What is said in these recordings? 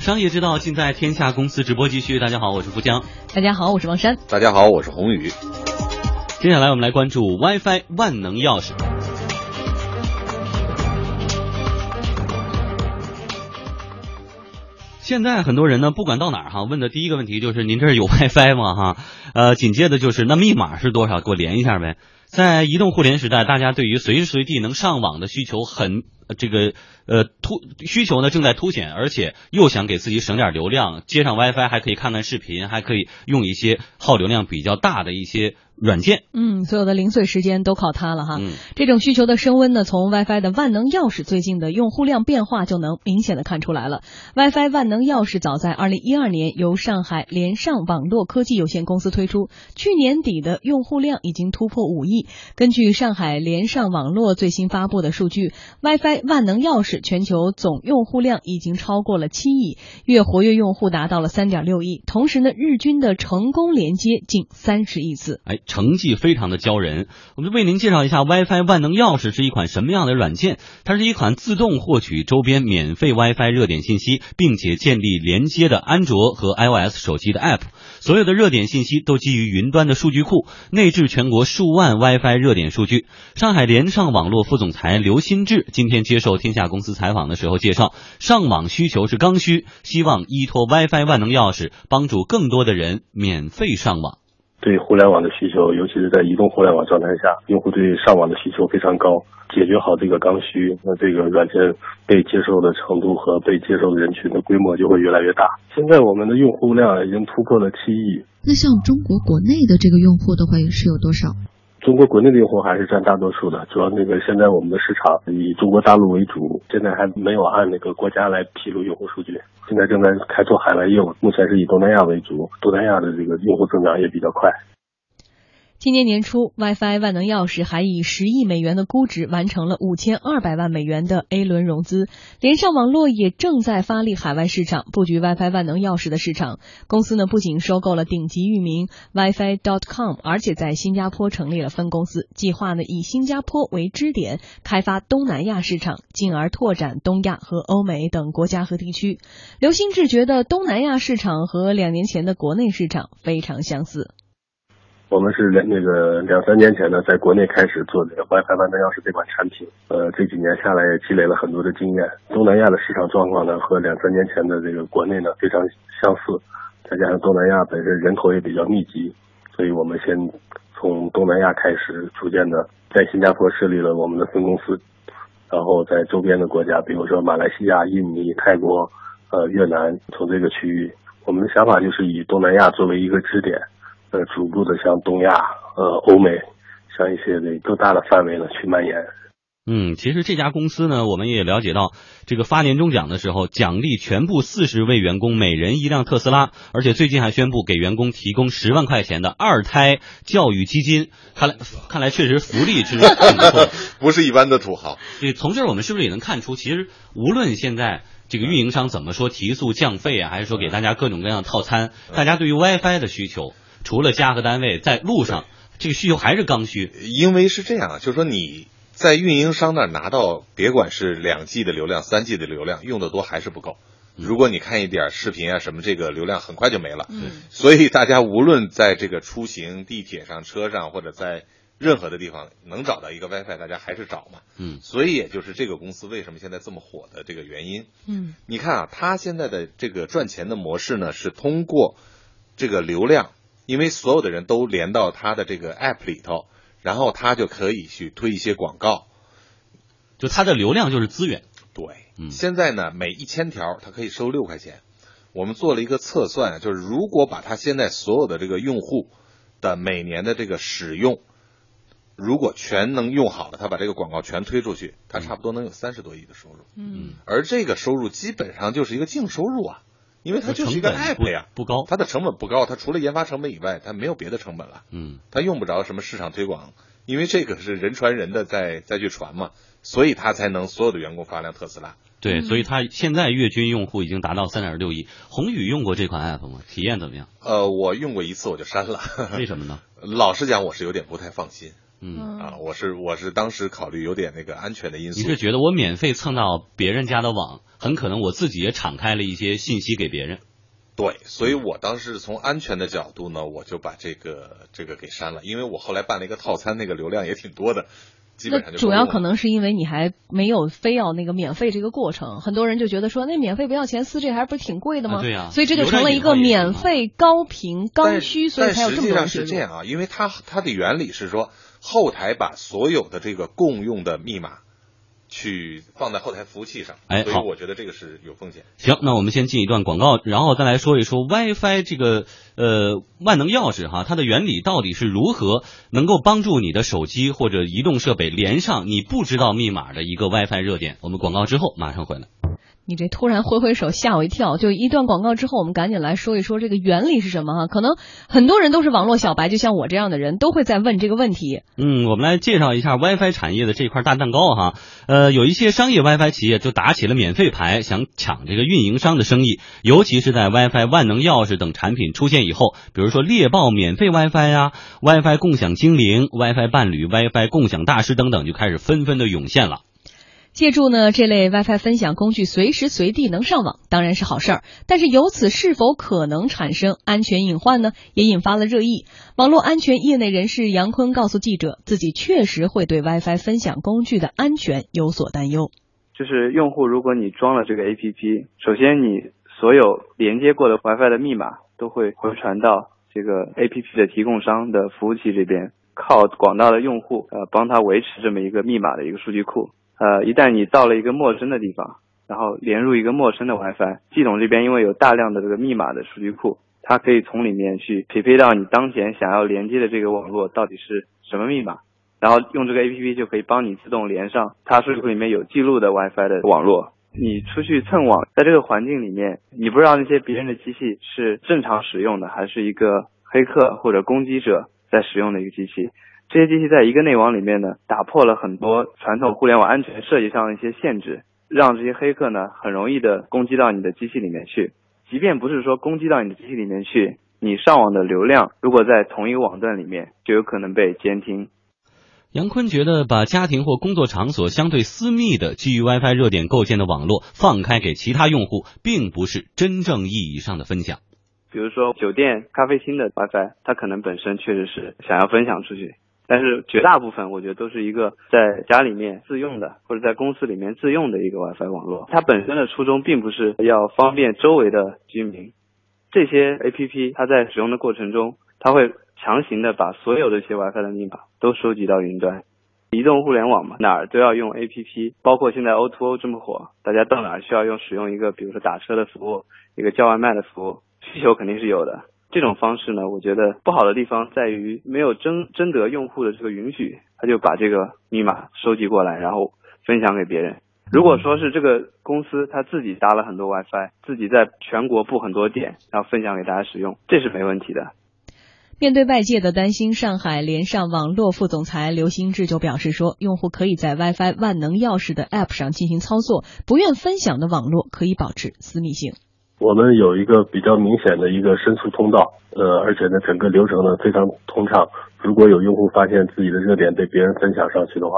商业之道尽在天下公司直播继续。大家好，我是富江。大家好，我是王珊。大家好，我是宏宇。接下来我们来关注 WiFi 万能钥匙。现在很多人呢，不管到哪儿哈，问的第一个问题就是您这儿有 WiFi 吗？哈，呃，紧接着就是那密码是多少？给我连一下呗。在移动互联时代，大家对于随时随地能上网的需求很这个呃突需求呢正在凸显，而且又想给自己省点流量，接上 WiFi 还可以看看视频，还可以用一些耗流量比较大的一些。软件，嗯，所有的零碎时间都靠它了哈。嗯，这种需求的升温呢，从 WiFi 的万能钥匙最近的用户量变化就能明显的看出来了。WiFi 万能钥匙早在二零一二年由上海联上网络科技有限公司推出，去年底的用户量已经突破五亿。根据上海联上网络最新发布的数据，WiFi 万能钥匙全球总用户量已经超过了七亿，月活跃用户达到了三点六亿，同时呢，日均的成功连接近三十亿次。哎。成绩非常的骄人，我们为您介绍一下 WiFi 万能钥匙是一款什么样的软件。它是一款自动获取周边免费 WiFi 热点信息，并且建立连接的安卓和 iOS 手机的 App。所有的热点信息都基于云端的数据库，内置全国数万 WiFi 热点数据。上海联上网络副总裁刘新志今天接受天下公司采访的时候介绍，上网需求是刚需，希望依托 WiFi 万能钥匙帮助更多的人免费上网。对互联网的需求，尤其是在移动互联网状态下，用户对上网的需求非常高。解决好这个刚需，那这个软件被接受的程度和被接受的人群的规模就会越来越大。现在我们的用户量已经突破了七亿。那像中国国内的这个用户的话，是有多少？中国国内的用户还是占大多数的，主要那个现在我们的市场以中国大陆为主，现在还没有按那个国家来披露用户数据，现在正在开拓海外业务，目前是以东南亚为主，东南亚的这个用户增长也比较快。今年年初，WiFi 万能钥匙还以十亿美元的估值完成了五千二百万美元的 A 轮融资。联上网络也正在发力海外市场，布局 WiFi 万能钥匙的市场。公司呢不仅收购了顶级域名 WiFi.com，而且在新加坡成立了分公司，计划呢以新加坡为支点，开发东南亚市场，进而拓展东亚和欧美等国家和地区。刘新志觉得东南亚市场和两年前的国内市场非常相似。我们是两那个两三年前呢，在国内开始做这个 WiFi 万能钥匙这款产品，呃，这几年下来也积累了很多的经验。东南亚的市场状况呢，和两三年前的这个国内呢非常相似，再加上东南亚本身人口也比较密集，所以我们先从东南亚开始，逐渐的在新加坡设立了我们的分公司，然后在周边的国家，比如说马来西亚、印尼、泰国、呃越南，从这个区域，我们的想法就是以东南亚作为一个支点。呃，逐步的向东亚、呃欧美，向一些这更大的范围呢去蔓延。嗯，其实这家公司呢，我们也了解到，这个发年终奖的时候，奖励全部四十位员工每人一辆特斯拉，而且最近还宣布给员工提供十万块钱的二胎教育基金。看来，看来确实福利是不错，不是一般的土豪。对，从这儿我们是不是也能看出，其实无论现在。这个运营商怎么说提速降费啊，还是说给大家各种各样的套餐？大家对于 WiFi 的需求，除了家和单位，在路上这个需求还是刚需。因为是这样，就是说你在运营商那儿拿到，别管是两 G 的流量、三 G 的流量，用的多还是不够。如果你看一点视频啊什么，这个流量很快就没了。嗯，所以大家无论在这个出行、地铁上、车上，或者在。任何的地方能找到一个 WiFi，大家还是找嘛。嗯，所以也就是这个公司为什么现在这么火的这个原因。嗯，你看啊，它现在的这个赚钱的模式呢，是通过这个流量，因为所有的人都连到他的这个 App 里头，然后他就可以去推一些广告。就它的流量就是资源。对，嗯，现在呢，每一千条它可以收六块钱。我们做了一个测算，就是如果把它现在所有的这个用户的每年的这个使用。如果全能用好了，他把这个广告全推出去，他差不多能有三十多亿的收入。嗯，而这个收入基本上就是一个净收入啊，因为它就是一个 app 呀，不高，它的成本不高，它除了研发成本以外，它没有别的成本了。嗯，它用不着什么市场推广，因为这个是人传人的再再去传嘛，所以它才能所有的员工发辆特斯拉。对，所以它现在月均用户已经达到三点六亿。宏宇用过这款 app 吗？体验怎么样？呃，我用过一次我就删了。为什么呢？老实讲，我是有点不太放心。嗯啊，我是我是当时考虑有点那个安全的因素。你是觉得我免费蹭到别人家的网，很可能我自己也敞开了一些信息给别人。对，所以我当时从安全的角度呢，我就把这个这个给删了，因为我后来办了一个套餐，那个流量也挺多的，基本上就主要可能是因为你还没有非要那个免费这个过程，很多人就觉得说那免费不要钱，四 G 还不是挺贵的吗？啊对呀所以这就成了一个免费高频刚需，所以才有这么多但人实际上是这样啊，因为它它的原理是说，后台把所有的这个共用的密码去放在后台服务器上，哎所以我觉得这个是有风险。行，那我们先进一段广告，然后再来说一说 WiFi 这个呃万能钥匙哈，它的原理到底是如何能够帮助你的手机或者移动设备连上你不知道密码的一个 WiFi 热点？我们广告之后马上回来。你这突然挥挥手吓我一跳，就一段广告之后，我们赶紧来说一说这个原理是什么哈？可能很多人都是网络小白，就像我这样的人都会在问这个问题。嗯，我们来介绍一下 WiFi 产业的这块大蛋糕哈。呃，有一些商业 WiFi 企业就打起了免费牌，想抢这个运营商的生意。尤其是在 WiFi 万能钥匙等产品出现以后，比如说猎豹免费 WiFi 呀、WiFi 共享精灵、WiFi 伴侣、WiFi 共享大师等等，就开始纷纷的涌现了。借助呢这类 WiFi 分享工具，随时随地能上网，当然是好事儿。但是由此是否可能产生安全隐患呢？也引发了热议。网络安全业内人士杨坤告诉记者，自己确实会对 WiFi 分享工具的安全有所担忧。就是用户，如果你装了这个 APP，首先你所有连接过的 WiFi 的密码都会回传到这个 APP 的提供商的服务器这边，靠广大的用户呃帮他维持这么一个密码的一个数据库。呃，一旦你到了一个陌生的地方，然后连入一个陌生的 WiFi，系统这边因为有大量的这个密码的数据库，它可以从里面去匹配到你当前想要连接的这个网络到底是什么密码，然后用这个 APP 就可以帮你自动连上它数据库里面有记录的 WiFi 的网络。你出去蹭网，在这个环境里面，你不知道那些别人的机器是正常使用的，还是一个黑客或者攻击者在使用的一个机器。这些机器在一个内网里面呢，打破了很多传统互联网安全设计上的一些限制，让这些黑客呢很容易的攻击到你的机器里面去。即便不是说攻击到你的机器里面去，你上网的流量如果在同一个网段里面，就有可能被监听。杨坤觉得，把家庭或工作场所相对私密的基于 WiFi 热点构建的网络放开给其他用户，并不是真正意义上的分享。比如说酒店、咖啡厅的 WiFi，它可能本身确实是想要分享出去，但是绝大部分我觉得都是一个在家里面自用的，或者在公司里面自用的一个 WiFi 网络。它本身的初衷并不是要方便周围的居民。这些 APP 它在使用的过程中，它会强行的把所有这些 WiFi 的密码都收集到云端。移动互联网嘛，哪儿都要用 APP，包括现在 O2O 这么火，大家到哪儿需要用使用一个，比如说打车的服务，一个叫外卖的服务，需求肯定是有的。这种方式呢，我觉得不好的地方在于没有征征得用户的这个允许，他就把这个密码收集过来，然后分享给别人。如果说是这个公司他自己搭了很多 WiFi，自己在全国布很多点，然后分享给大家使用，这是没问题的。面对外界的担心，上海联上网络副总裁刘兴志就表示说，用户可以在 WiFi 万能钥匙的 App 上进行操作，不愿分享的网络可以保持私密性。我们有一个比较明显的一个申诉通道，呃，而且呢，整个流程呢非常通畅。如果有用户发现自己的热点被别人分享上去的话，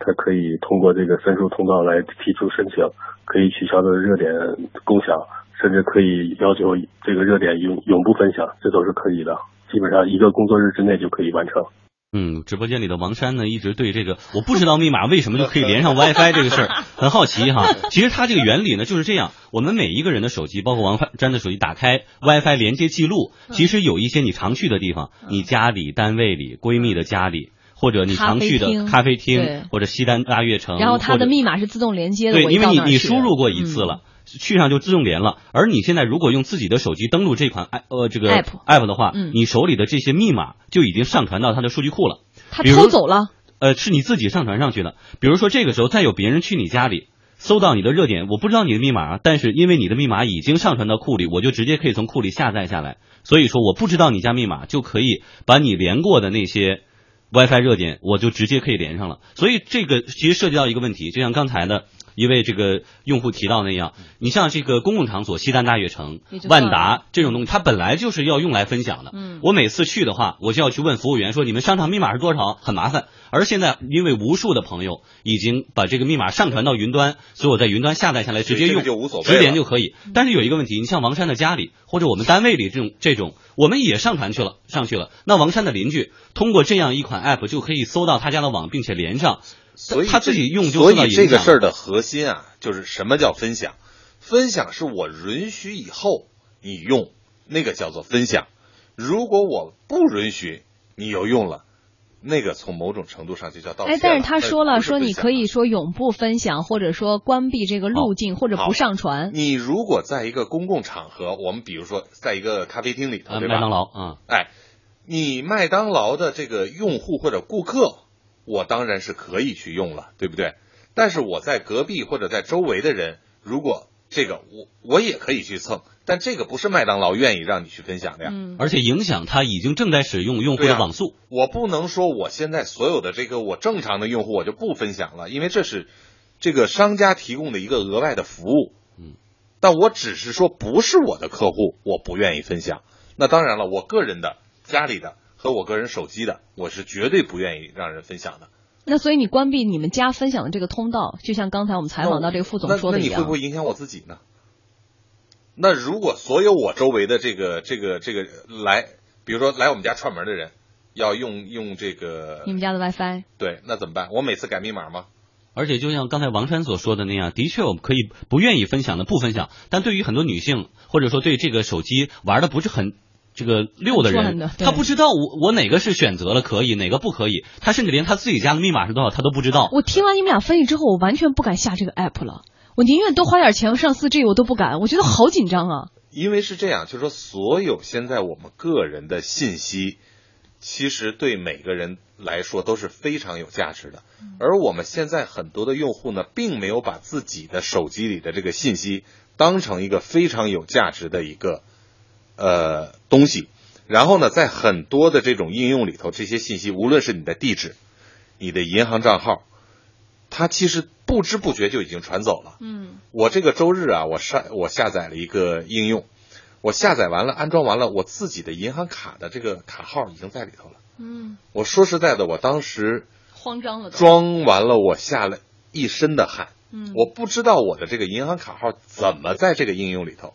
他可以通过这个申诉通道来提出申请，可以取消的热点共享，甚至可以要求这个热点永永不分享，这都是可以的。基本上一个工作日之内就可以完成。嗯，直播间里的王珊呢，一直对这个我不知道密码为什么就可以连上 WiFi 这个事儿很好奇哈。其实它这个原理呢就是这样，我们每一个人的手机，包括王珊的手机，打开 WiFi 连接记录，其实有一些你常去的地方，你家里、单位里、闺蜜的家里。或者你常去的咖啡厅，或者西单大悦城，然后它的密码是自动连接的，对，因为你你输入过一次了，嗯、去上就自动连了。而你现在如果用自己的手机登录这款呃这个 app app 的话，嗯、你手里的这些密码就已经上传到它的数据库了。他偷走了？呃，是你自己上传上去的。比如说这个时候再有别人去你家里。搜到你的热点，我不知道你的密码，但是因为你的密码已经上传到库里，我就直接可以从库里下载下来。所以说，我不知道你家密码，就可以把你连过的那些 WiFi 热点，我就直接可以连上了。所以这个其实涉及到一个问题，就像刚才的一位这个用户提到那样，你像这个公共场所，西单大悦城万达这种东西，它本来就是要用来分享的。嗯。我每次去的话，我就要去问服务员说你们商场密码是多少，很麻烦。而现在因为无数的朋友已经把这个密码上传到云端，所以我在云端下载下来直接用，这个就无所谓直连就可以。但是有一个问题，你像王珊的家里或者我们单位里这种这种，我们也上传去了上去了，那王珊的邻居通过这样一款 app 就可以搜到他家的网，并且连上，所以他自己用就所以这个事儿的核心啊，就是什么叫分享？分享是我允许以后你用，那个叫做分享。如果我不允许你又用了，那个从某种程度上就叫盗窃哎，但是他说了，说你可以说永不分享，或者说关闭这个路径，或者不上传。你如果在一个公共场合，我们比如说在一个咖啡厅里头，呃对吧？麦当劳啊。哎，你麦当劳的这个用户或者顾客，我当然是可以去用了，对不对？但是我在隔壁或者在周围的人，如果这个我我也可以去蹭，但这个不是麦当劳愿意让你去分享的呀。嗯，而且影响他已经正在使用用户的网速。我不能说我现在所有的这个我正常的用户我就不分享了，因为这是这个商家提供的一个额外的服务。嗯，但我只是说不是我的客户，我不愿意分享。那当然了，我个人的、家里的和我个人手机的，我是绝对不愿意让人分享的。那所以你关闭你们家分享的这个通道，就像刚才我们采访到这个副总那那你说的一样。会不会影响我自己呢？那如果所有我周围的这个这个这个来，比如说来我们家串门的人，要用用这个你们家的 WiFi，对，那怎么办？我每次改密码吗？而且就像刚才王珊所说的那样，的确我们可以不愿意分享的不分享，但对于很多女性或者说对这个手机玩的不是很这个溜的人他不知道我我哪个是选择了可以，哪个不可以，他甚至连他自己家的密码是多少他都不知道。我听完你们俩分析之后，我完全不敢下这个 app 了。我宁愿多花点钱上 4G，我都不敢，我觉得好紧张啊。因为是这样，就是说，所有现在我们个人的信息，其实对每个人来说都是非常有价值的。而我们现在很多的用户呢，并没有把自己的手机里的这个信息当成一个非常有价值的一个呃东西。然后呢，在很多的这种应用里头，这些信息，无论是你的地址、你的银行账号，它其实不知不觉就已经传走了。嗯，我这个周日啊，我下我下载了一个应用，我下载完了，安装完了，我自己的银行卡的这个卡号已经在里头了。嗯，我说实在的，我当时慌张了。装完了，我下了一身的汗。嗯，我不知道我的这个银行卡号怎么在这个应用里头，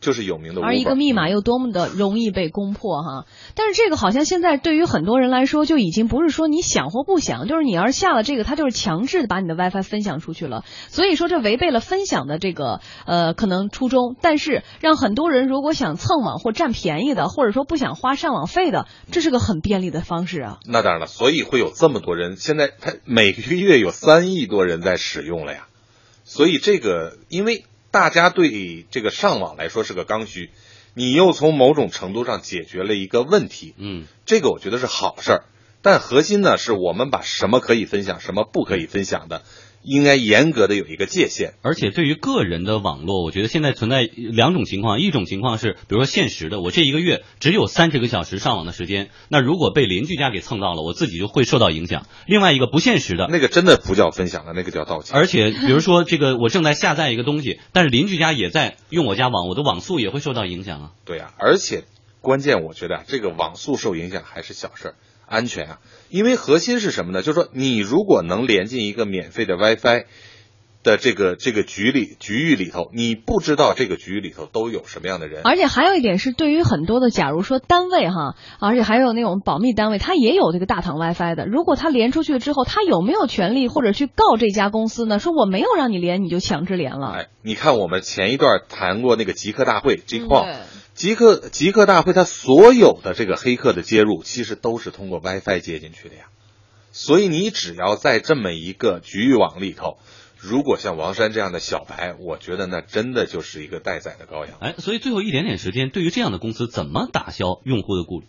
就是有名的而一个密码又多么的容易被攻破哈！但是这个好像现在对于很多人来说，就已经不是说你想或不想，就是你要是下了这个，它就是强制的把你的 WiFi 分享出去了。所以说这违背了分享的这个呃可能初衷，但是让很多人如果想蹭网或占便宜的，或者说不想花上网费的，这是个很便利的方式啊。那当然了，所以会有这么多人，现在他每个月有三亿多人在使用了呀。所以这个，因为大家对这个上网来说是个刚需，你又从某种程度上解决了一个问题，嗯，这个我觉得是好事儿。但核心呢，是我们把什么可以分享，什么不可以分享的，应该严格的有一个界限。而且对于个人的网络，我觉得现在存在两种情况，一种情况是，比如说现实的，我这一个月只有三十个小时上网的时间，那如果被邻居家给蹭到了，我自己就会受到影响。另外一个不现实的，那个真的不叫分享了，那个叫盗窃。而且比如说这个我正在下载一个东西，但是邻居家也在用我家网，我的网速也会受到影响啊。对啊，而且关键我觉得啊，这个网速受影响还是小事儿，安全啊。因为核心是什么呢？就是说，你如果能连进一个免费的 WiFi 的这个这个局里局域里头，你不知道这个局域里头都有什么样的人。而且还有一点是，对于很多的，假如说单位哈，而且还有那种保密单位，它也有这个大堂 WiFi 的。如果他连出去了之后，他有没有权利或者去告这家公司呢？说我没有让你连，你就强制连了。哎，你看我们前一段谈过那个极客大会 G 嗯 q 对极客极客大会，它所有的这个黑客的接入，其实都是通过 WiFi 接进去的呀。所以你只要在这么一个局域网里头，如果像王山这样的小白，我觉得那真的就是一个待宰的羔羊。哎，所以最后一点点时间，对于这样的公司，怎么打消用户的顾虑？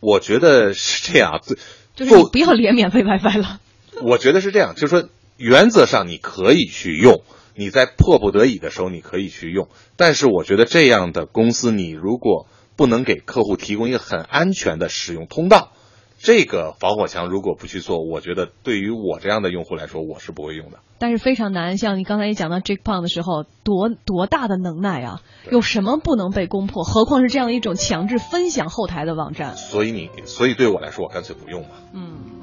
我觉得是这样，最就是你不要连免费 WiFi 了。我觉得是这样，就是说原则上你可以去用，你在迫不得已的时候你可以去用，但是我觉得这样的公司，你如果不能给客户提供一个很安全的使用通道，这个防火墙如果不去做，我觉得对于我这样的用户来说，我是不会用的。但是非常难，像你刚才也讲到 Jake Pond 的时候，多多大的能耐啊！有什么不能被攻破？何况是这样一种强制分享后台的网站。所以你，所以对我来说，我干脆不用嘛。嗯。